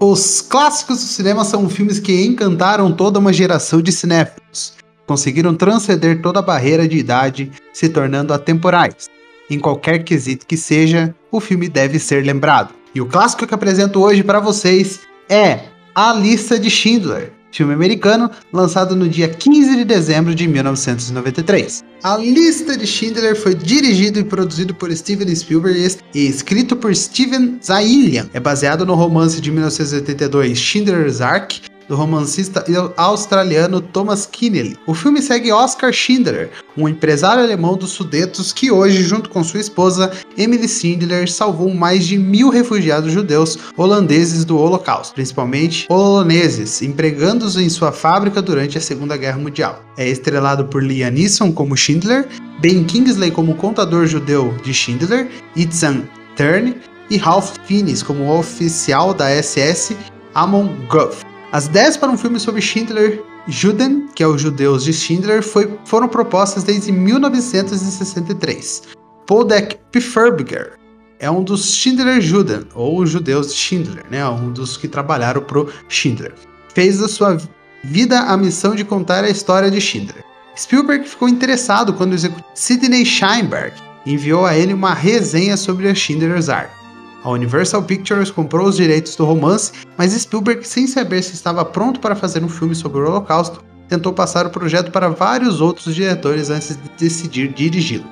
Os clássicos do cinema são filmes que encantaram toda uma geração de cinéfilos. Conseguiram transcender toda a barreira de idade, se tornando atemporais. Em qualquer quesito que seja, o filme deve ser lembrado. E o clássico que apresento hoje para vocês é A Lista de Schindler, filme americano lançado no dia 15 de dezembro de 1993. A Lista de Schindler foi dirigido e produzido por Steven Spielberg e escrito por Steven Zaillian. É baseado no romance de 1982 Schindler's Ark do romancista australiano Thomas Keneally. O filme segue Oscar Schindler, um empresário alemão dos Sudetos que hoje, junto com sua esposa Emily Schindler, salvou mais de mil refugiados judeus holandeses do Holocausto, principalmente poloneses, empregando-os em sua fábrica durante a Segunda Guerra Mundial. É estrelado por Liam Neeson como Schindler, Ben Kingsley como contador judeu de Schindler, Itzan Tern e Ralph Fiennes como oficial da SS Amon Guth. As ideias para um filme sobre Schindler Juden, que é os judeus de Schindler, foi, foram propostas desde 1963. Podek Pfefferberger é um dos Schindler Juden, ou judeus de Schindler, né? um dos que trabalharam para Schindler. Fez da sua vida a missão de contar a história de Schindler. Spielberg ficou interessado quando o executivo Sidney Sheinberg enviou a ele uma resenha sobre a Schindler's Ark. A Universal Pictures comprou os direitos do romance, mas Spielberg, sem saber se estava pronto para fazer um filme sobre o Holocausto, tentou passar o projeto para vários outros diretores antes de decidir dirigi-lo.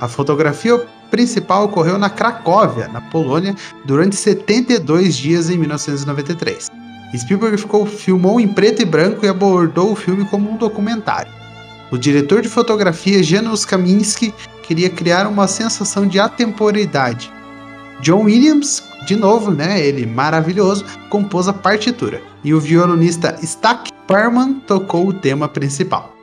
A fotografia principal ocorreu na Cracóvia, na Polônia, durante 72 dias em 1993. Spielberg ficou, filmou em preto e branco e abordou o filme como um documentário. O diretor de fotografia Janusz Kaminski queria criar uma sensação de atemporidade, John Williams, de novo, né, ele maravilhoso, compôs a partitura. E o violonista Stack Perman tocou o tema principal.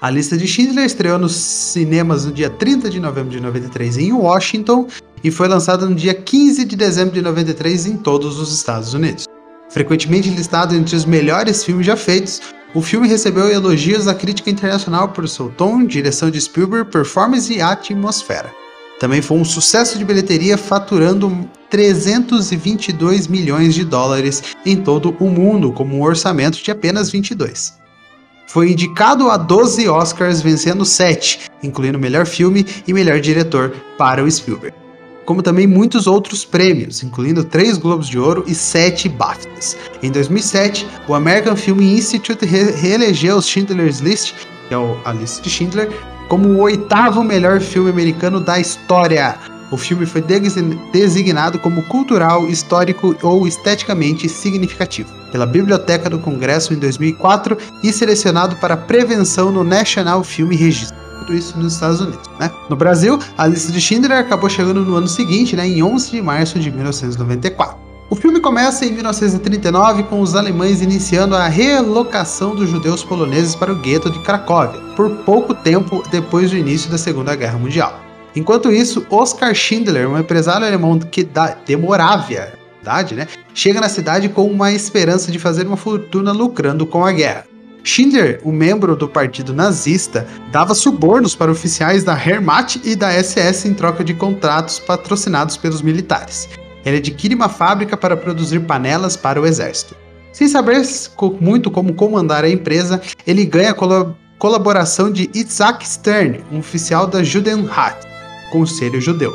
A lista de Schindler estreou nos cinemas no dia 30 de novembro de 93 em Washington e foi lançada no dia 15 de dezembro de 93 em todos os Estados Unidos. Frequentemente listado entre os melhores filmes já feitos, o filme recebeu elogios da crítica internacional por seu tom, direção de Spielberg, performance e atmosfera. Também foi um sucesso de bilheteria, faturando 322 milhões de dólares em todo o mundo, com um orçamento de apenas 22. Foi indicado a 12 Oscars, vencendo 7, incluindo melhor filme e melhor diretor para o Spielberg. Como também muitos outros prêmios, incluindo 3 Globos de Ouro e 7 BAFTAs. Em 2007, o American Film Institute reelegeu Schindler's List, que é a lista de Schindler, como o oitavo melhor filme americano da história. O filme foi designado como cultural, histórico ou esteticamente significativo pela Biblioteca do Congresso em 2004 e selecionado para prevenção no National Film Registry tudo isso nos Estados Unidos. Né? No Brasil, a lista de Schindler acabou chegando no ano seguinte, né, em 11 de março de 1994. O filme começa em 1939 com os alemães iniciando a relocação dos judeus poloneses para o gueto de Cracóvia, por pouco tempo depois do início da Segunda Guerra Mundial. Enquanto isso, Oskar Schindler, um empresário alemão que da, de Morávia, né, chega na cidade com uma esperança de fazer uma fortuna lucrando com a guerra. Schindler, um membro do partido nazista, dava subornos para oficiais da Wehrmacht e da SS em troca de contratos patrocinados pelos militares ele adquire uma fábrica para produzir panelas para o exército. Sem saber muito como comandar a empresa, ele ganha a colaboração de Isaac Stern, um oficial da Judenrat, Conselho Judeu,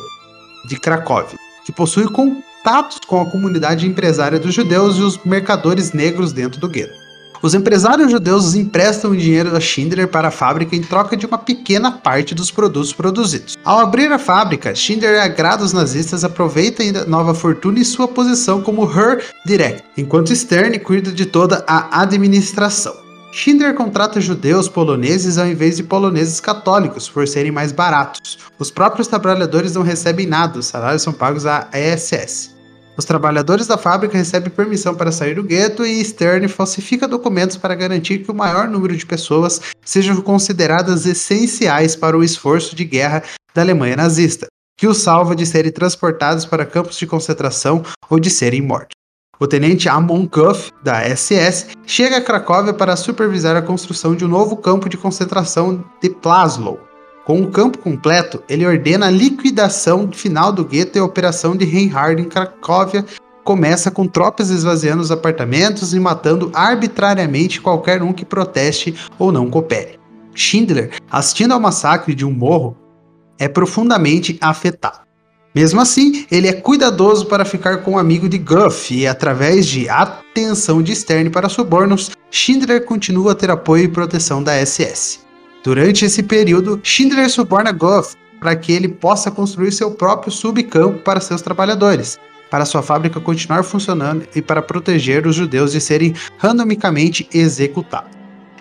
de Cracóvia, que possui contatos com a comunidade empresária dos judeus e os mercadores negros dentro do gueto. Os empresários judeus emprestam dinheiro da Schindler para a fábrica em troca de uma pequena parte dos produtos produzidos. Ao abrir a fábrica, Schindler agrada os nazistas, aproveita ainda nova fortuna e sua posição como Her Direct, enquanto Stern cuida de toda a administração. Schindler contrata judeus poloneses ao invés de poloneses católicos, por serem mais baratos. Os próprios trabalhadores não recebem nada, os salários são pagos à ESS. Os trabalhadores da fábrica recebem permissão para sair do gueto e Stern falsifica documentos para garantir que o maior número de pessoas sejam consideradas essenciais para o esforço de guerra da Alemanha nazista, que os salva de serem transportados para campos de concentração ou de serem mortos. O tenente Amon Kuff, da SS, chega a Cracóvia para supervisar a construção de um novo campo de concentração de Plaslow, com o campo completo, ele ordena a liquidação final do gueto e a operação de Reinhard em Cracóvia começa com tropas esvaziando os apartamentos e matando arbitrariamente qualquer um que proteste ou não coopere. Schindler, assistindo ao massacre de um morro, é profundamente afetado. Mesmo assim, ele é cuidadoso para ficar com o um amigo de Guff e, através de atenção de Stern para subornos, Schindler continua a ter apoio e proteção da SS. Durante esse período, Schindler suborna Guff para que ele possa construir seu próprio subcampo para seus trabalhadores, para sua fábrica continuar funcionando e para proteger os judeus de serem randomicamente executados.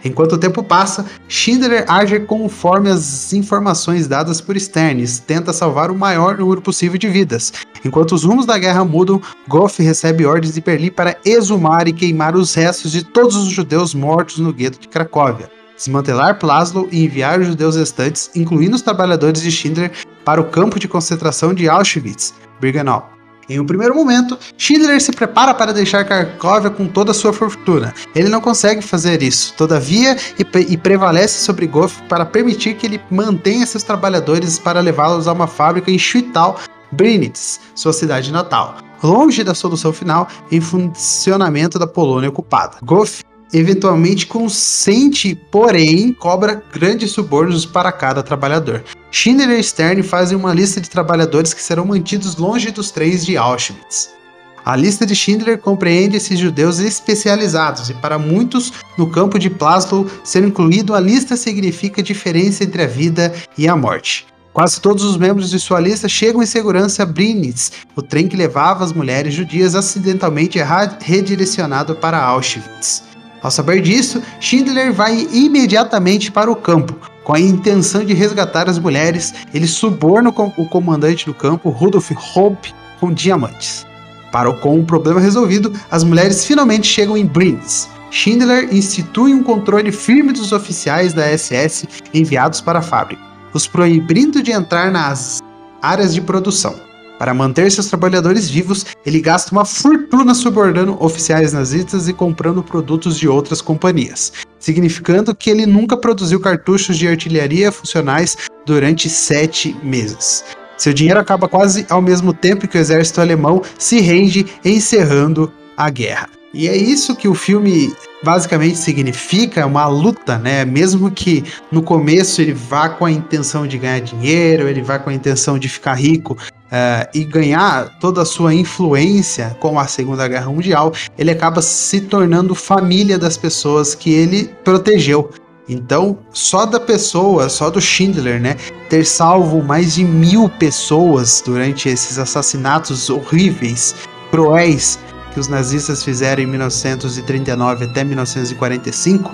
Enquanto o tempo passa, Schindler age conforme as informações dadas por Sternes, tenta salvar o maior número possível de vidas. Enquanto os rumos da guerra mudam, Goff recebe ordens de Berlim para exumar e queimar os restos de todos os judeus mortos no gueto de Cracóvia, desmantelar Plaslow e enviar os judeus restantes, incluindo os trabalhadores de Schindler, para o campo de concentração de Auschwitz-Birkenau. Em um primeiro momento, Schindler se prepara para deixar Cracóvia com toda a sua fortuna. Ele não consegue fazer isso, todavia, e, e prevalece sobre Goff para permitir que ele mantenha seus trabalhadores para levá-los a uma fábrica em Schwittau, Brinitz, sua cidade natal, longe da solução final em funcionamento da Polônia ocupada. Goff eventualmente consente, porém cobra grandes subornos para cada trabalhador. Schindler e Stern fazem uma lista de trabalhadores que serão mantidos longe dos trens de Auschwitz. A lista de Schindler compreende esses judeus especializados, e para muitos, no campo de Plaslow, ser incluído a lista significa diferença entre a vida e a morte. Quase todos os membros de sua lista chegam em segurança a Brinitz, o trem que levava as mulheres judias acidentalmente redirecionado para Auschwitz. Ao saber disso, Schindler vai imediatamente para o campo. Com a intenção de resgatar as mulheres, ele suborna o comandante do campo, Rudolf Hope, com diamantes. Para com o problema resolvido, as mulheres finalmente chegam em Brinz. Schindler institui um controle firme dos oficiais da SS enviados para a fábrica, os proibindo de entrar nas áreas de produção. Para manter seus trabalhadores vivos, ele gasta uma fortuna subornando oficiais nazistas e comprando produtos de outras companhias, significando que ele nunca produziu cartuchos de artilharia funcionais durante sete meses. Seu dinheiro acaba quase ao mesmo tempo que o exército alemão se rende, encerrando a guerra. E é isso que o filme basicamente significa uma luta, né? Mesmo que no começo ele vá com a intenção de ganhar dinheiro, ele vá com a intenção de ficar rico, Uh, e ganhar toda a sua influência com a Segunda Guerra Mundial, ele acaba se tornando família das pessoas que ele protegeu. Então, só da pessoa, só do Schindler, né, ter salvo mais de mil pessoas durante esses assassinatos horríveis, cruéis que os nazistas fizeram em 1939 até 1945,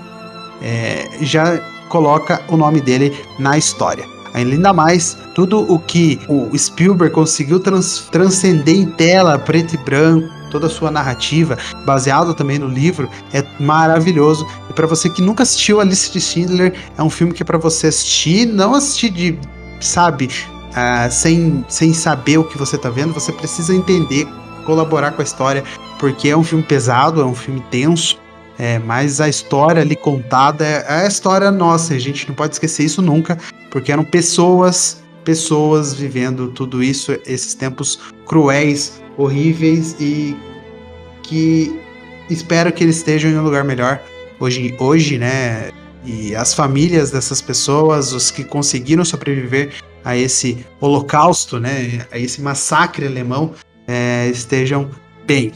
é, já coloca o nome dele na história. Ainda mais, tudo o que o Spielberg conseguiu trans transcender em tela, preto e branco, toda a sua narrativa, baseado também no livro, é maravilhoso. E para você que nunca assistiu A Lista de Schindler, é um filme que é para você assistir, não assistir de, sabe, uh, sem, sem saber o que você tá vendo, você precisa entender, colaborar com a história, porque é um filme pesado, é um filme tenso, é, mas a história ali contada é, é a história nossa, a gente não pode esquecer isso nunca, porque eram pessoas, pessoas vivendo tudo isso, esses tempos cruéis, horríveis e que espero que eles estejam em um lugar melhor hoje, hoje, né? E as famílias dessas pessoas, os que conseguiram sobreviver a esse holocausto, né? A esse massacre alemão, é, estejam bem.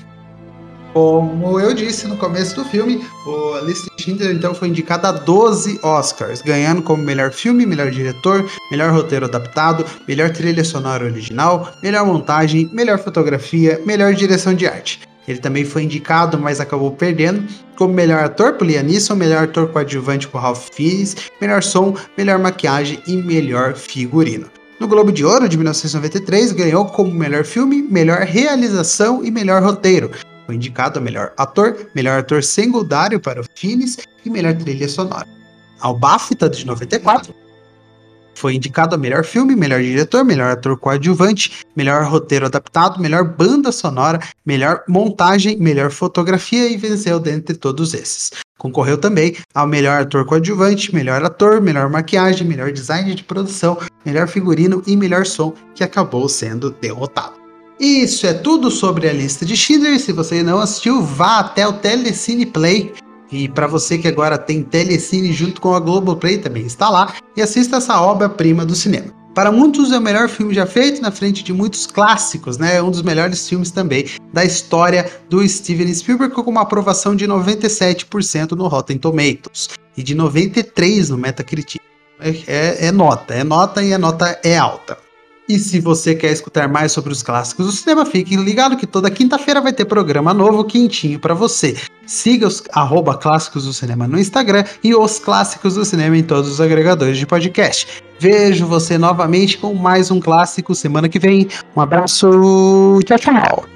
Como eu disse no começo do filme, o List Schindler então foi indicado a 12 Oscars, ganhando como melhor filme, melhor diretor, melhor roteiro adaptado, melhor trilha sonora original, melhor montagem, melhor fotografia, melhor direção de arte. Ele também foi indicado, mas acabou perdendo, como melhor ator por Liam Neeson, melhor ator coadjuvante por Ralph Fiennes, melhor som, melhor maquiagem e melhor figurino. No Globo de Ouro de 1993, ganhou como melhor filme, melhor realização e melhor roteiro, foi indicado a melhor ator, melhor ator secundário para o Finis e melhor trilha sonora. Ao BAFTA de 94, foi indicado a melhor filme, melhor diretor, melhor ator coadjuvante, melhor roteiro adaptado, melhor banda sonora, melhor montagem, melhor fotografia e venceu dentre todos esses. Concorreu também ao melhor ator coadjuvante, melhor ator, melhor maquiagem, melhor design de produção, melhor figurino e melhor som, que acabou sendo derrotado. Isso é tudo sobre a lista de Schindler. Se você não assistiu, vá até o Telecine Play. E para você que agora tem Telecine junto com a Globoplay, também está lá e assista essa obra-prima do cinema. Para muitos é o melhor filme já feito, na frente de muitos clássicos, né? É um dos melhores filmes também da história do Steven Spielberg, com uma aprovação de 97% no Rotten Tomatoes e de 93% no Metacritic. É, é, é nota, é nota e a nota é alta. E se você quer escutar mais sobre os clássicos do cinema, fique ligado que toda quinta-feira vai ter programa novo quentinho para você. Siga os arroba clássicos do cinema no Instagram e os clássicos do cinema em todos os agregadores de podcast. Vejo você novamente com mais um clássico semana que vem. Um abraço, tchau, tchau.